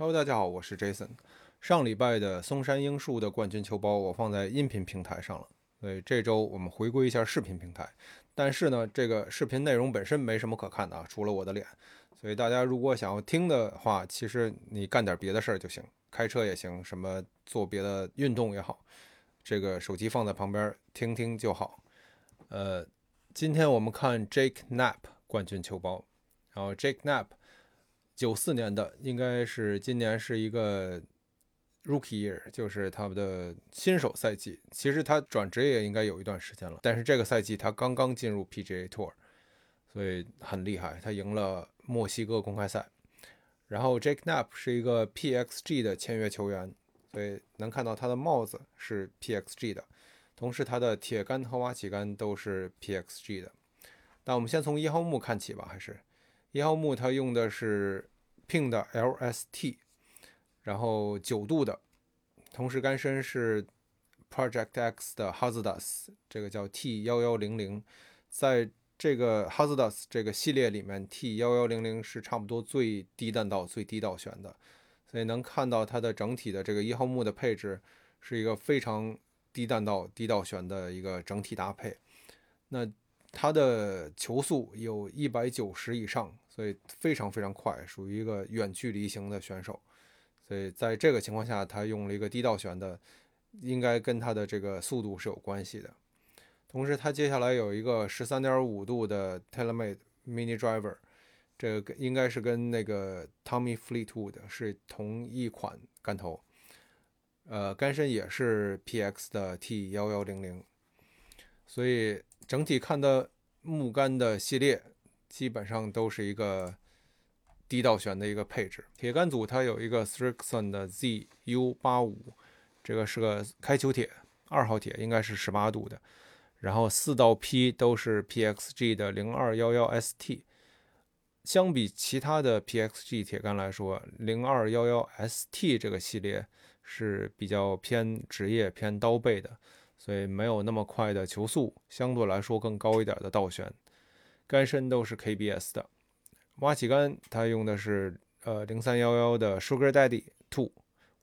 Hello，大家好，我是 Jason。上礼拜的松山英树的冠军球包我放在音频平台上了，所以这周我们回归一下视频平台。但是呢，这个视频内容本身没什么可看的啊，除了我的脸。所以大家如果想要听的话，其实你干点别的事儿就行，开车也行，什么做别的运动也好，这个手机放在旁边听听就好。呃，今天我们看 Jake Knapp 冠军球包，然后 Jake Knapp 九四年的，应该是今年是一个 Rookie Year，就是他们的新手赛季。其实他转职业应该有一段时间了，但是这个赛季他刚刚进入 PGA Tour，所以很厉害，他赢了墨西哥公开赛。然后 Jake Knapp 是一个 PXG 的签约球员，所以能看到他的帽子是 PXG 的。同时，他的铁杆和挖起杆都是 PXG 的。那我们先从一号木看起吧，还是一号木，它用的是 Ping 的 LST，然后九度的，同时杆身是 Project X 的 Hazards，这个叫 T 幺幺零零。在这个 Hazards 这个系列里面，T 幺幺零零是差不多最低弹道、最低倒旋的，所以能看到它的整体的这个一号木的配置是一个非常。低弹道、低倒旋的一个整体搭配，那它的球速有一百九十以上，所以非常非常快，属于一个远距离型的选手。所以在这个情况下，他用了一个低道旋的，应该跟他的这个速度是有关系的。同时，他接下来有一个十三点五度的 TaylorMade Mini Driver，这个应该是跟那个 Tommy Fleetwood 是同一款杆头。呃，杆身也是 PX 的 T 幺幺零零，所以整体看的木杆的系列基本上都是一个低倒旋的一个配置。铁杆组它有一个 s t r i x o n 的 ZU 八五，这个是个开球铁，二号铁应该是十八度的。然后四道坯都是 PXG 的零二幺幺 ST，相比其他的 PXG 铁杆来说，零二幺幺 ST 这个系列。是比较偏职业、偏刀背的，所以没有那么快的球速，相对来说更高一点的倒旋。杆身都是 KBS 的，挖起杆它用的是呃零三幺幺的 Sugar Daddy Two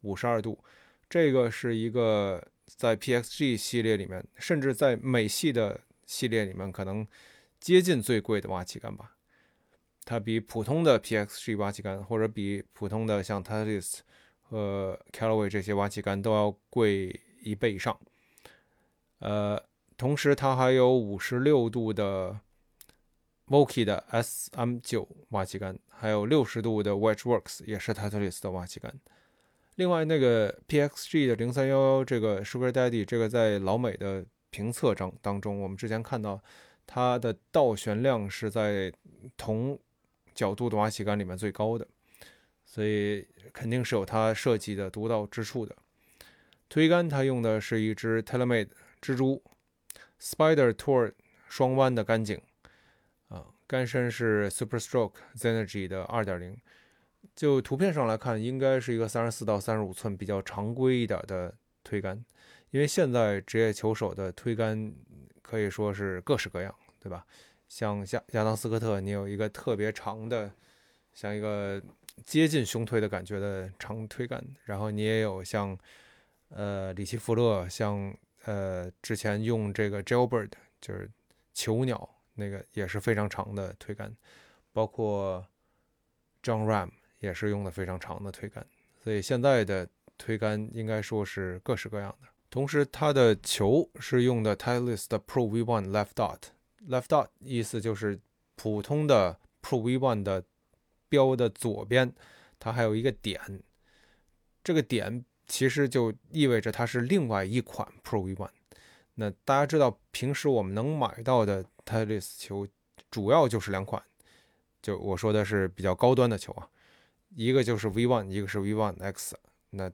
五十二度，这个是一个在 PXG 系列里面，甚至在美系的系列里面可能接近最贵的挖起杆吧。它比普通的 PXG 挖起杆，或者比普通的像 Titleist。和 Callaway 这些挖起杆都要贵一倍以上，呃，同时它还有五十六度的 Vokey 的 SM 九挖起杆，还有六十度的 Wedgeworks 也是 Titleist 的挖起杆。另外那个 PXG 的零三幺幺这个 Sugar Daddy 这个在老美的评测当当中，我们之前看到它的倒旋量是在同角度的挖起杆里面最高的。所以肯定是有它设计的独到之处的。推杆它用的是一支 TaylorMade 蜘蛛 Spider Tour 双弯的杆颈，啊，杆身是 Superstroke Zenergy 的2.0。就图片上来看，应该是一个34到35寸比较常规一点的推杆。因为现在职业球手的推杆可以说是各式各样，对吧？像亚亚当斯科特，你有一个特别长的，像一个。接近胸推的感觉的长推杆，然后你也有像，呃，里奇福勒，像呃之前用这个 Jailbird 就是囚鸟那个也是非常长的推杆，包括 John Ram 也是用的非常长的推杆，所以现在的推杆应该说是各式各样的。同时，它的球是用的 Titleist Pro V1 Left Dot，Left Dot 意思就是普通的 Pro V1 的。标的左边，它还有一个点，这个点其实就意味着它是另外一款 Pro V1。那大家知道，平时我们能买到的 Titleist 球主要就是两款，就我说的是比较高端的球啊，一个就是 V1，一个是 V1 X。那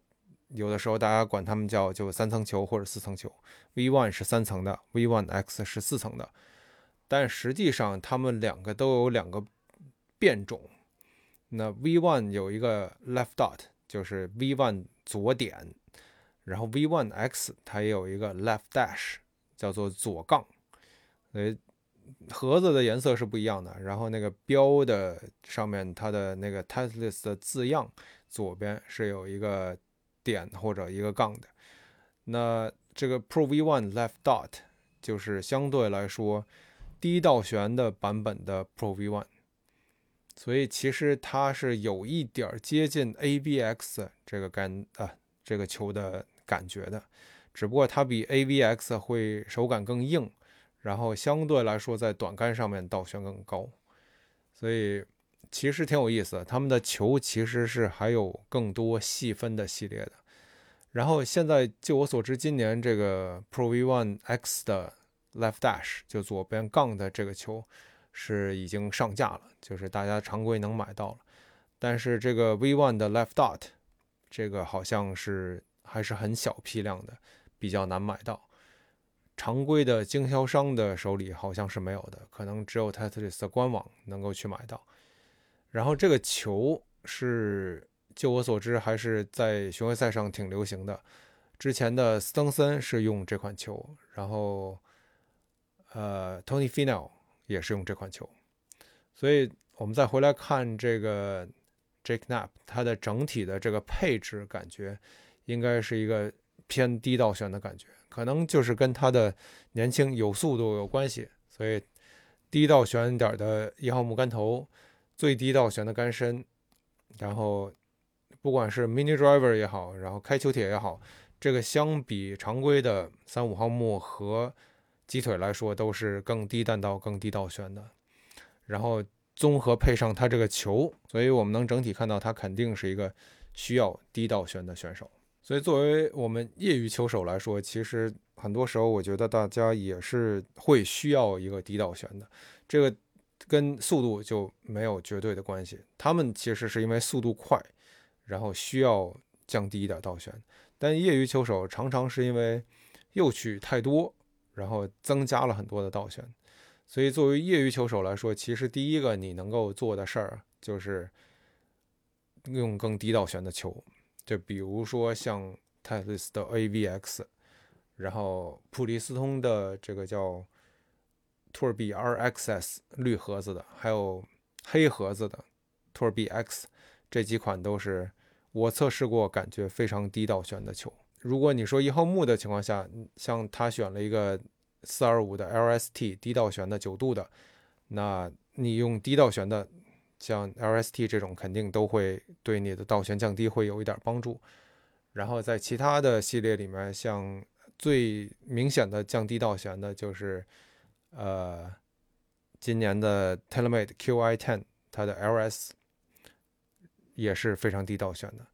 有的时候大家管它们叫就三层球或者四层球，V1 是三层的，V1 X 是四层的，但实际上它们两个都有两个变种。那 V1 有一个 left dot，就是 V1 左点，然后 V1X 它也有一个 left dash，叫做左杠。呃，盒子的颜色是不一样的，然后那个标的上面它的那个 Titleist 的字样左边是有一个点或者一个杠的。那这个 Pro V1 Left Dot 就是相对来说低倒悬的版本的 Pro V1，所以其实它是有一点接近 A B X 这个感啊这个球的感觉的，只不过它比 A B X 会手感更硬。然后相对来说，在短杆上面倒悬更高，所以其实挺有意思。他们的球其实是还有更多细分的系列的。然后现在就我所知，今年这个 Pro V1 X 的 Left Dash 就左边杠的这个球是已经上架了，就是大家常规能买到了。但是这个 V1 的 Left Dot 这个好像是还是很小批量的，比较难买到。常规的经销商的手里好像是没有的，可能只有 Titleist 的官网能够去买到。然后这个球是，就我所知，还是在巡回赛上挺流行的。之前的斯登森是用这款球，然后呃，Tony Finau 也是用这款球。所以我们再回来看这个 Jake Knapp，它的整体的这个配置感觉应该是一个偏低倒悬的感觉。可能就是跟他的年轻有速度有关系，所以低倒悬点的一号木杆头，最低倒悬的杆身，然后不管是 mini driver 也好，然后开球铁也好，这个相比常规的三五号木和鸡腿来说，都是更低弹道、更低倒悬的。然后综合配上他这个球，所以我们能整体看到他肯定是一个需要低倒悬的选手。所以，作为我们业余球手来说，其实很多时候我觉得大家也是会需要一个低倒悬的。这个跟速度就没有绝对的关系。他们其实是因为速度快，然后需要降低一点倒悬。但业余球手常常是因为右曲太多，然后增加了很多的倒悬。所以，作为业余球手来说，其实第一个你能够做的事儿就是用更低倒悬的球。就比如说像泰勒斯的 AVX，然后普利司通的这个叫托尔比 RXS 绿盒子的，还有黑盒子的托尔比 X，这几款都是我测试过，感觉非常低倒悬的球。如果你说一号木的情况下，像他选了一个四二五的 LST 低倒悬的九度的，那你用低倒悬的。像 LST 这种肯定都会对你的倒悬降低会有一点帮助，然后在其他的系列里面，像最明显的降低倒悬的就是，呃，今年的 TaylorMade QI10，它的 LS 也是非常低倒悬的，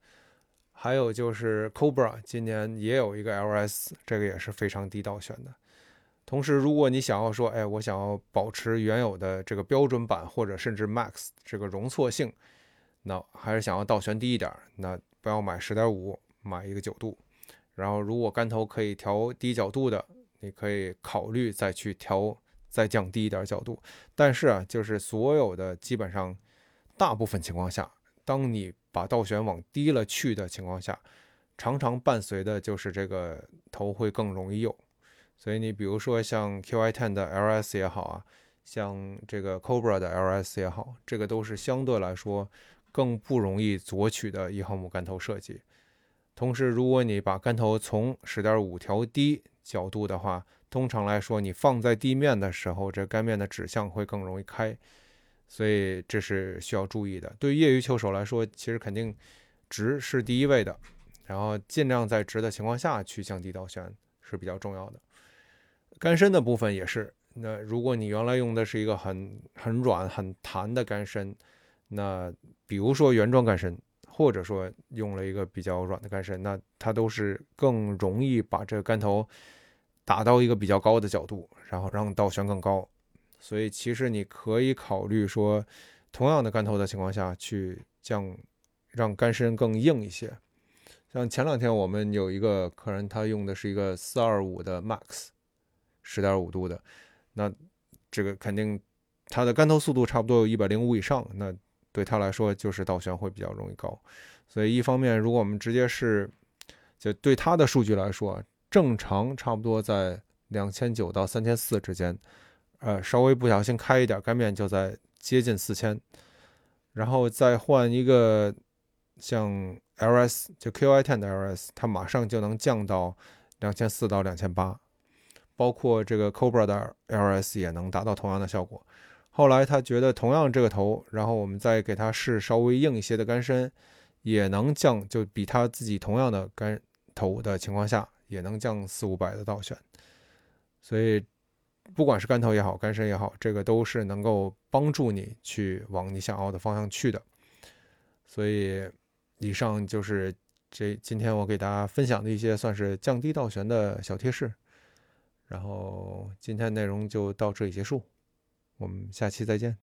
还有就是 Cobra 今年也有一个 LS，这个也是非常低倒悬的。同时，如果你想要说，哎，我想要保持原有的这个标准版或者甚至 Max 这个容错性，那还是想要倒悬低一点，那不要买十点五，买一个九度。然后，如果杆头可以调低角度的，你可以考虑再去调，再降低一点角度。但是啊，就是所有的基本上大部分情况下，当你把倒悬往低了去的情况下，常常伴随的就是这个头会更容易右。所以你比如说像 QI10 的 LS 也好啊，像这个 Cobra 的 LS 也好，这个都是相对来说更不容易左曲的一号木杆头设计。同时，如果你把杆头从十点五调低角度的话，通常来说你放在地面的时候，这杆面的指向会更容易开。所以这是需要注意的。对业余球手来说，其实肯定直是第一位的，然后尽量在直的情况下去降低倒悬是比较重要的。杆身的部分也是，那如果你原来用的是一个很很软很弹的杆身，那比如说原装杆身，或者说用了一个比较软的杆身，那它都是更容易把这个杆头打到一个比较高的角度，然后让倒悬更高。所以其实你可以考虑说，同样的杆头的情况下去降，让杆身更硬一些。像前两天我们有一个客人，他用的是一个四二五的 Max。十点五度的，那这个肯定它的杆头速度差不多有一百零五以上，那对他来说就是倒悬会比较容易高。所以一方面，如果我们直接是就对它的数据来说，正常差不多在两千九到三千四之间，呃，稍微不小心开一点干面就在接近四千，然后再换一个像 LS 就 QI10 的 LS，它马上就能降到两千四到两千八，包括这个 Cobra 的 LS 也能达到同样的效果。后来他觉得同样这个头，然后我们再给他试稍微硬一些的干身，也能降，就比他自己同样的干头的情况下，也能降四五百的倒选。所以，不管是干头也好，干身也好，这个都是能够帮助你去往你想要的方向去的。所以，以上就是这今天我给大家分享的一些算是降低倒悬的小贴士。然后，今天内容就到这里结束。我们下期再见。